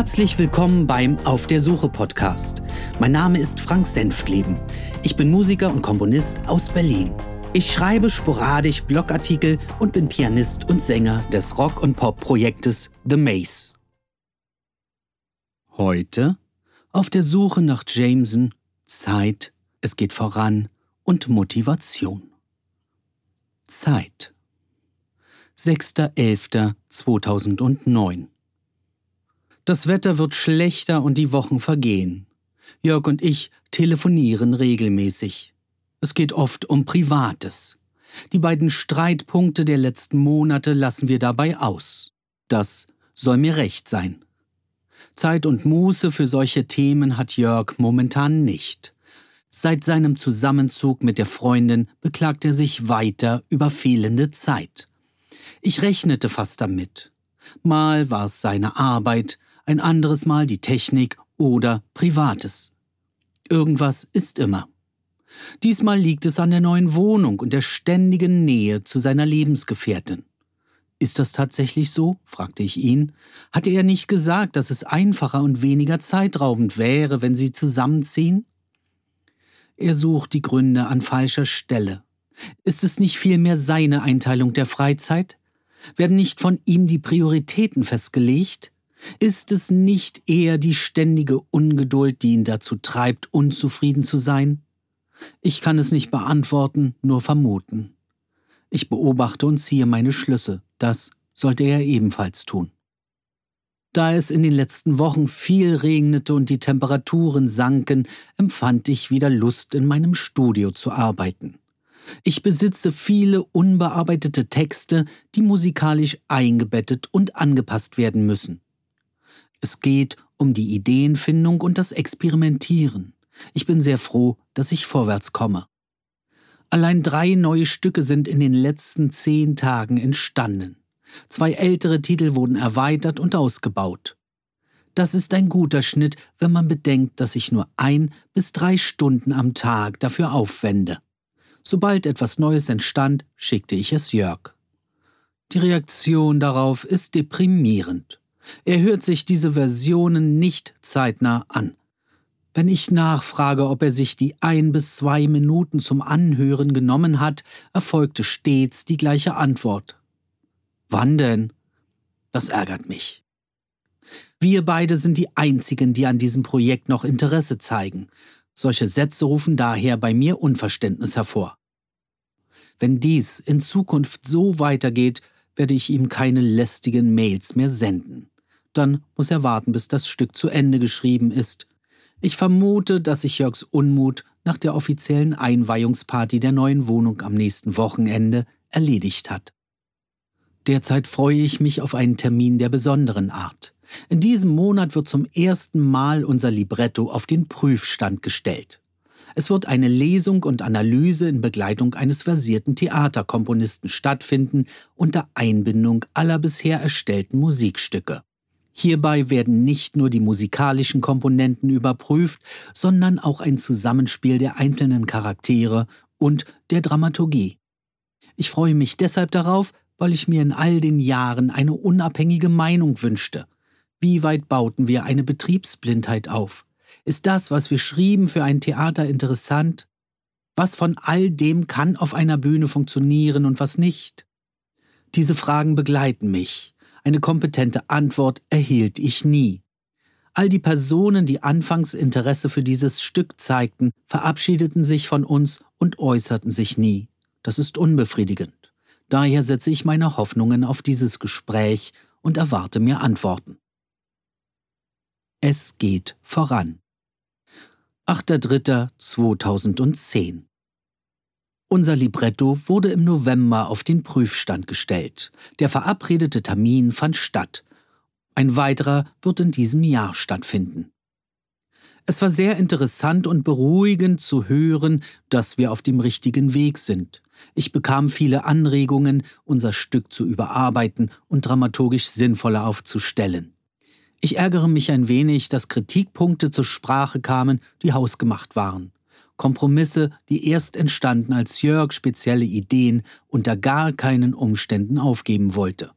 Herzlich willkommen beim Auf der Suche Podcast. Mein Name ist Frank Senftleben. Ich bin Musiker und Komponist aus Berlin. Ich schreibe sporadisch Blogartikel und bin Pianist und Sänger des Rock- und Pop-Projektes The Maze. Heute auf der Suche nach Jameson, Zeit, es geht voran und Motivation. Zeit. 6.11.2009 das Wetter wird schlechter und die Wochen vergehen. Jörg und ich telefonieren regelmäßig. Es geht oft um Privates. Die beiden Streitpunkte der letzten Monate lassen wir dabei aus. Das soll mir recht sein. Zeit und Muße für solche Themen hat Jörg momentan nicht. Seit seinem Zusammenzug mit der Freundin beklagt er sich weiter über fehlende Zeit. Ich rechnete fast damit. Mal war es seine Arbeit, ein anderes Mal die Technik oder Privates. Irgendwas ist immer. Diesmal liegt es an der neuen Wohnung und der ständigen Nähe zu seiner Lebensgefährtin. Ist das tatsächlich so? fragte ich ihn. Hatte er nicht gesagt, dass es einfacher und weniger zeitraubend wäre, wenn sie zusammenziehen? Er sucht die Gründe an falscher Stelle. Ist es nicht vielmehr seine Einteilung der Freizeit? Werden nicht von ihm die Prioritäten festgelegt? Ist es nicht eher die ständige Ungeduld, die ihn dazu treibt, unzufrieden zu sein? Ich kann es nicht beantworten, nur vermuten. Ich beobachte und ziehe meine Schlüsse. Das sollte er ebenfalls tun. Da es in den letzten Wochen viel regnete und die Temperaturen sanken, empfand ich wieder Lust, in meinem Studio zu arbeiten. Ich besitze viele unbearbeitete Texte, die musikalisch eingebettet und angepasst werden müssen. Es geht um die Ideenfindung und das Experimentieren. Ich bin sehr froh, dass ich vorwärts komme. Allein drei neue Stücke sind in den letzten zehn Tagen entstanden. Zwei ältere Titel wurden erweitert und ausgebaut. Das ist ein guter Schnitt, wenn man bedenkt, dass ich nur ein bis drei Stunden am Tag dafür aufwende. Sobald etwas Neues entstand, schickte ich es Jörg. Die Reaktion darauf ist deprimierend. Er hört sich diese Versionen nicht zeitnah an. Wenn ich nachfrage, ob er sich die ein bis zwei Minuten zum Anhören genommen hat, erfolgte stets die gleiche Antwort. Wann denn? Das ärgert mich. Wir beide sind die Einzigen, die an diesem Projekt noch Interesse zeigen. Solche Sätze rufen daher bei mir Unverständnis hervor. Wenn dies in Zukunft so weitergeht, werde ich ihm keine lästigen Mails mehr senden. Dann muss er warten, bis das Stück zu Ende geschrieben ist. Ich vermute, dass sich Jörgs Unmut nach der offiziellen Einweihungsparty der neuen Wohnung am nächsten Wochenende erledigt hat. Derzeit freue ich mich auf einen Termin der besonderen Art. In diesem Monat wird zum ersten Mal unser Libretto auf den Prüfstand gestellt. Es wird eine Lesung und Analyse in Begleitung eines versierten Theaterkomponisten stattfinden unter Einbindung aller bisher erstellten Musikstücke. Hierbei werden nicht nur die musikalischen Komponenten überprüft, sondern auch ein Zusammenspiel der einzelnen Charaktere und der Dramaturgie. Ich freue mich deshalb darauf, weil ich mir in all den Jahren eine unabhängige Meinung wünschte. Wie weit bauten wir eine Betriebsblindheit auf? Ist das, was wir schrieben, für ein Theater interessant? Was von all dem kann auf einer Bühne funktionieren und was nicht? Diese Fragen begleiten mich, eine kompetente Antwort erhielt ich nie. All die Personen, die anfangs Interesse für dieses Stück zeigten, verabschiedeten sich von uns und äußerten sich nie. Das ist unbefriedigend. Daher setze ich meine Hoffnungen auf dieses Gespräch und erwarte mir Antworten. Es geht voran. 8.3.2010 unser Libretto wurde im November auf den Prüfstand gestellt. Der verabredete Termin fand statt. Ein weiterer wird in diesem Jahr stattfinden. Es war sehr interessant und beruhigend zu hören, dass wir auf dem richtigen Weg sind. Ich bekam viele Anregungen, unser Stück zu überarbeiten und dramaturgisch sinnvoller aufzustellen. Ich ärgere mich ein wenig, dass Kritikpunkte zur Sprache kamen, die hausgemacht waren. Kompromisse, die erst entstanden, als Jörg spezielle Ideen unter gar keinen Umständen aufgeben wollte.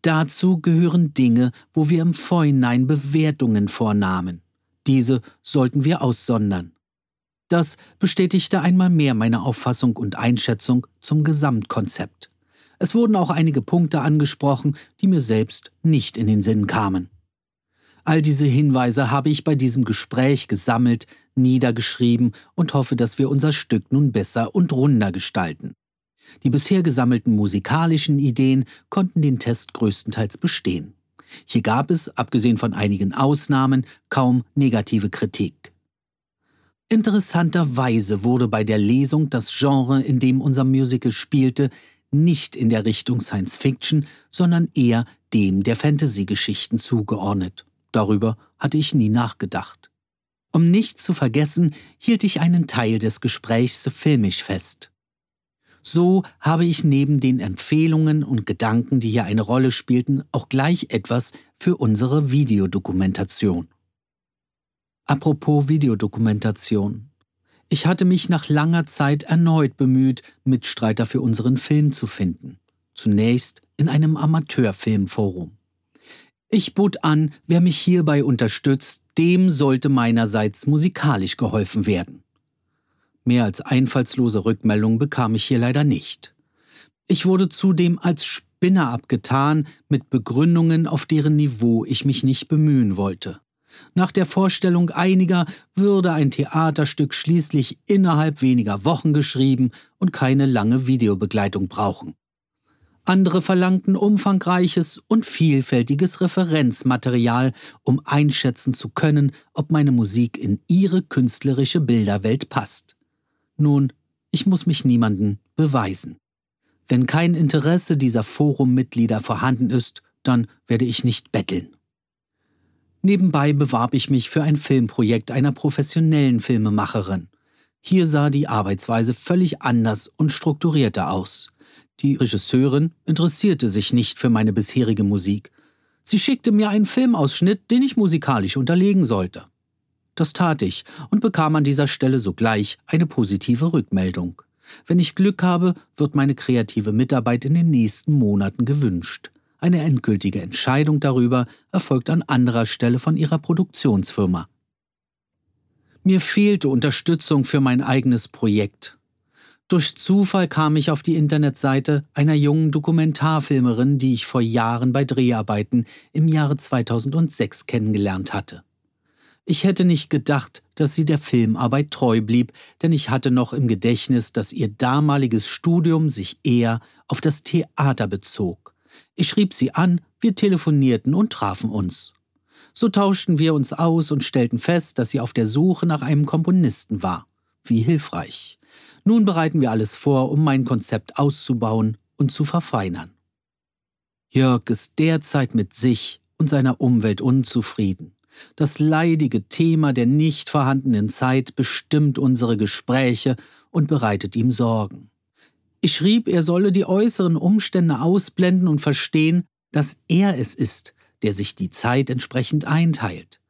Dazu gehören Dinge, wo wir im Vorhinein Bewertungen vornahmen. Diese sollten wir aussondern. Das bestätigte einmal mehr meine Auffassung und Einschätzung zum Gesamtkonzept. Es wurden auch einige Punkte angesprochen, die mir selbst nicht in den Sinn kamen. All diese Hinweise habe ich bei diesem Gespräch gesammelt, niedergeschrieben und hoffe, dass wir unser Stück nun besser und runder gestalten. Die bisher gesammelten musikalischen Ideen konnten den Test größtenteils bestehen. Hier gab es, abgesehen von einigen Ausnahmen, kaum negative Kritik. Interessanterweise wurde bei der Lesung das Genre, in dem unser Musical spielte, nicht in der Richtung Science Fiction, sondern eher dem der Fantasy-Geschichten zugeordnet. Darüber hatte ich nie nachgedacht. Um nichts zu vergessen, hielt ich einen Teil des Gesprächs filmisch fest. So habe ich neben den Empfehlungen und Gedanken, die hier eine Rolle spielten, auch gleich etwas für unsere Videodokumentation. Apropos Videodokumentation. Ich hatte mich nach langer Zeit erneut bemüht, Mitstreiter für unseren Film zu finden. Zunächst in einem Amateurfilmforum. Ich bot an, wer mich hierbei unterstützt, dem sollte meinerseits musikalisch geholfen werden. Mehr als einfallslose Rückmeldung bekam ich hier leider nicht. Ich wurde zudem als Spinner abgetan mit Begründungen, auf deren Niveau ich mich nicht bemühen wollte. Nach der Vorstellung einiger würde ein Theaterstück schließlich innerhalb weniger Wochen geschrieben und keine lange Videobegleitung brauchen. Andere verlangten umfangreiches und vielfältiges Referenzmaterial, um einschätzen zu können, ob meine Musik in ihre künstlerische Bilderwelt passt. Nun, ich muss mich niemanden beweisen. Wenn kein Interesse dieser Forummitglieder vorhanden ist, dann werde ich nicht betteln. Nebenbei bewarb ich mich für ein Filmprojekt einer professionellen Filmemacherin. Hier sah die Arbeitsweise völlig anders und strukturierter aus. Die Regisseurin interessierte sich nicht für meine bisherige Musik. Sie schickte mir einen Filmausschnitt, den ich musikalisch unterlegen sollte. Das tat ich und bekam an dieser Stelle sogleich eine positive Rückmeldung. Wenn ich Glück habe, wird meine kreative Mitarbeit in den nächsten Monaten gewünscht. Eine endgültige Entscheidung darüber erfolgt an anderer Stelle von ihrer Produktionsfirma. Mir fehlte Unterstützung für mein eigenes Projekt. Durch Zufall kam ich auf die Internetseite einer jungen Dokumentarfilmerin, die ich vor Jahren bei Dreharbeiten im Jahre 2006 kennengelernt hatte. Ich hätte nicht gedacht, dass sie der Filmarbeit treu blieb, denn ich hatte noch im Gedächtnis, dass ihr damaliges Studium sich eher auf das Theater bezog. Ich schrieb sie an, wir telefonierten und trafen uns. So tauschten wir uns aus und stellten fest, dass sie auf der Suche nach einem Komponisten war. Wie hilfreich. Nun bereiten wir alles vor, um mein Konzept auszubauen und zu verfeinern. Jörg ist derzeit mit sich und seiner Umwelt unzufrieden. Das leidige Thema der nicht vorhandenen Zeit bestimmt unsere Gespräche und bereitet ihm Sorgen. Ich schrieb, er solle die äußeren Umstände ausblenden und verstehen, dass er es ist, der sich die Zeit entsprechend einteilt.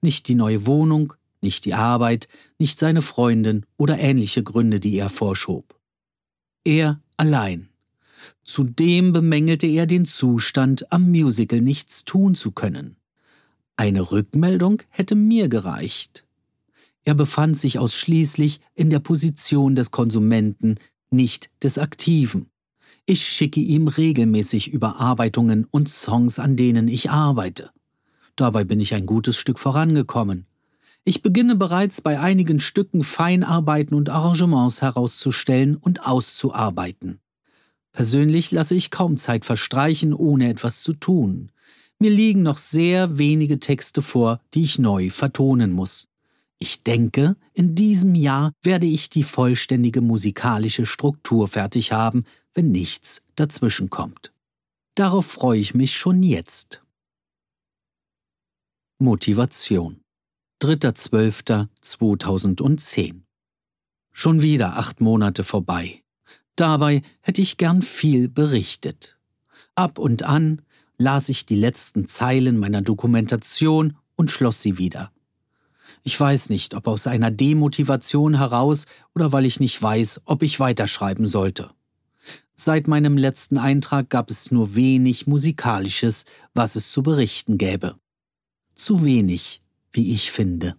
Nicht die neue Wohnung, nicht die Arbeit, nicht seine Freundin oder ähnliche Gründe, die er vorschob. Er allein. Zudem bemängelte er den Zustand, am Musical nichts tun zu können. Eine Rückmeldung hätte mir gereicht. Er befand sich ausschließlich in der Position des Konsumenten, nicht des Aktiven. Ich schicke ihm regelmäßig Überarbeitungen und Songs, an denen ich arbeite. Dabei bin ich ein gutes Stück vorangekommen. Ich beginne bereits bei einigen Stücken Feinarbeiten und Arrangements herauszustellen und auszuarbeiten. Persönlich lasse ich kaum Zeit verstreichen, ohne etwas zu tun. Mir liegen noch sehr wenige Texte vor, die ich neu vertonen muss. Ich denke, in diesem Jahr werde ich die vollständige musikalische Struktur fertig haben, wenn nichts dazwischenkommt. Darauf freue ich mich schon jetzt. Motivation 3.12.2010 Schon wieder acht Monate vorbei. Dabei hätte ich gern viel berichtet. Ab und an las ich die letzten Zeilen meiner Dokumentation und schloss sie wieder. Ich weiß nicht, ob aus einer Demotivation heraus oder weil ich nicht weiß, ob ich weiterschreiben sollte. Seit meinem letzten Eintrag gab es nur wenig Musikalisches, was es zu berichten gäbe. Zu wenig, wie ich finde.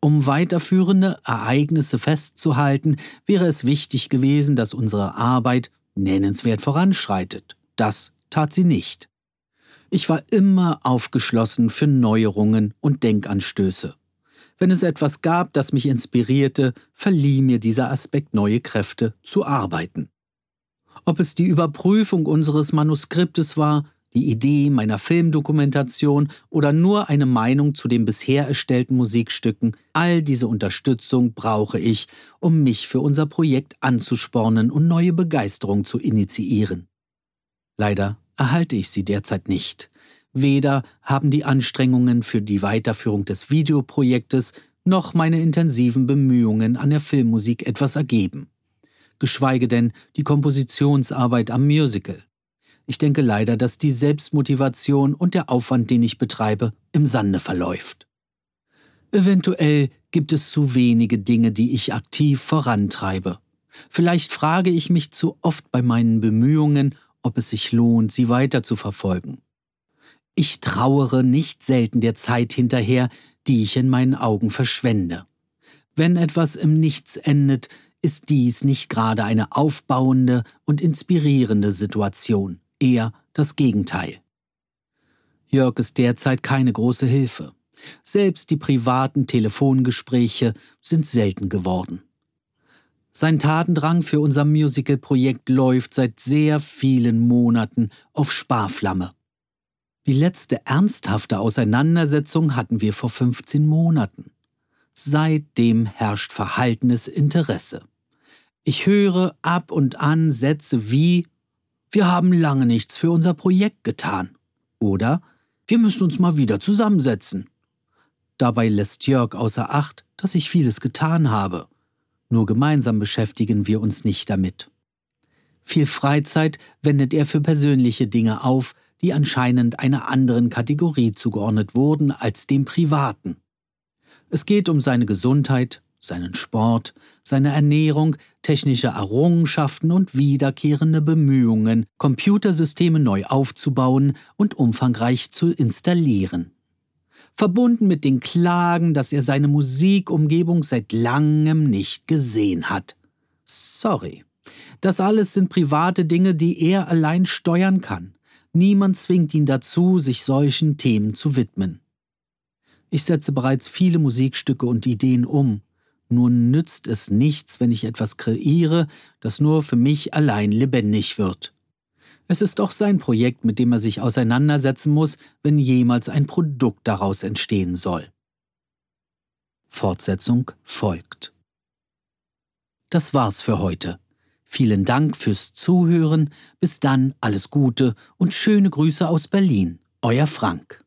Um weiterführende Ereignisse festzuhalten, wäre es wichtig gewesen, dass unsere Arbeit nennenswert voranschreitet. Das tat sie nicht. Ich war immer aufgeschlossen für Neuerungen und Denkanstöße. Wenn es etwas gab, das mich inspirierte, verlieh mir dieser Aspekt neue Kräfte zu arbeiten. Ob es die Überprüfung unseres Manuskriptes war, die Idee meiner Filmdokumentation oder nur eine Meinung zu den bisher erstellten Musikstücken, all diese Unterstützung brauche ich, um mich für unser Projekt anzuspornen und neue Begeisterung zu initiieren. Leider erhalte ich sie derzeit nicht. Weder haben die Anstrengungen für die Weiterführung des Videoprojektes noch meine intensiven Bemühungen an der Filmmusik etwas ergeben geschweige denn die Kompositionsarbeit am Musical. Ich denke leider, dass die Selbstmotivation und der Aufwand, den ich betreibe, im Sande verläuft. Eventuell gibt es zu wenige Dinge, die ich aktiv vorantreibe. Vielleicht frage ich mich zu oft bei meinen Bemühungen, ob es sich lohnt, sie weiter zu verfolgen. Ich trauere nicht selten der Zeit hinterher, die ich in meinen Augen verschwende. Wenn etwas im Nichts endet, ist dies nicht gerade eine aufbauende und inspirierende Situation, eher das Gegenteil. Jörg ist derzeit keine große Hilfe. Selbst die privaten Telefongespräche sind selten geworden. Sein Tatendrang für unser Musical-Projekt läuft seit sehr vielen Monaten auf Sparflamme. Die letzte ernsthafte Auseinandersetzung hatten wir vor 15 Monaten. Seitdem herrscht verhaltenes Interesse. Ich höre ab und an Sätze wie Wir haben lange nichts für unser Projekt getan oder Wir müssen uns mal wieder zusammensetzen. Dabei lässt Jörg außer Acht, dass ich vieles getan habe. Nur gemeinsam beschäftigen wir uns nicht damit. Viel Freizeit wendet er für persönliche Dinge auf, die anscheinend einer anderen Kategorie zugeordnet wurden als dem privaten. Es geht um seine Gesundheit, seinen Sport, seine Ernährung, technische Errungenschaften und wiederkehrende Bemühungen, Computersysteme neu aufzubauen und umfangreich zu installieren. Verbunden mit den Klagen, dass er seine Musikumgebung seit langem nicht gesehen hat. Sorry. Das alles sind private Dinge, die er allein steuern kann. Niemand zwingt ihn dazu, sich solchen Themen zu widmen. Ich setze bereits viele Musikstücke und Ideen um, nur nützt es nichts, wenn ich etwas kreiere, das nur für mich allein lebendig wird. Es ist doch sein Projekt, mit dem er sich auseinandersetzen muss, wenn jemals ein Produkt daraus entstehen soll. Fortsetzung folgt. Das war's für heute. Vielen Dank fürs Zuhören. Bis dann alles Gute und schöne Grüße aus Berlin. Euer Frank.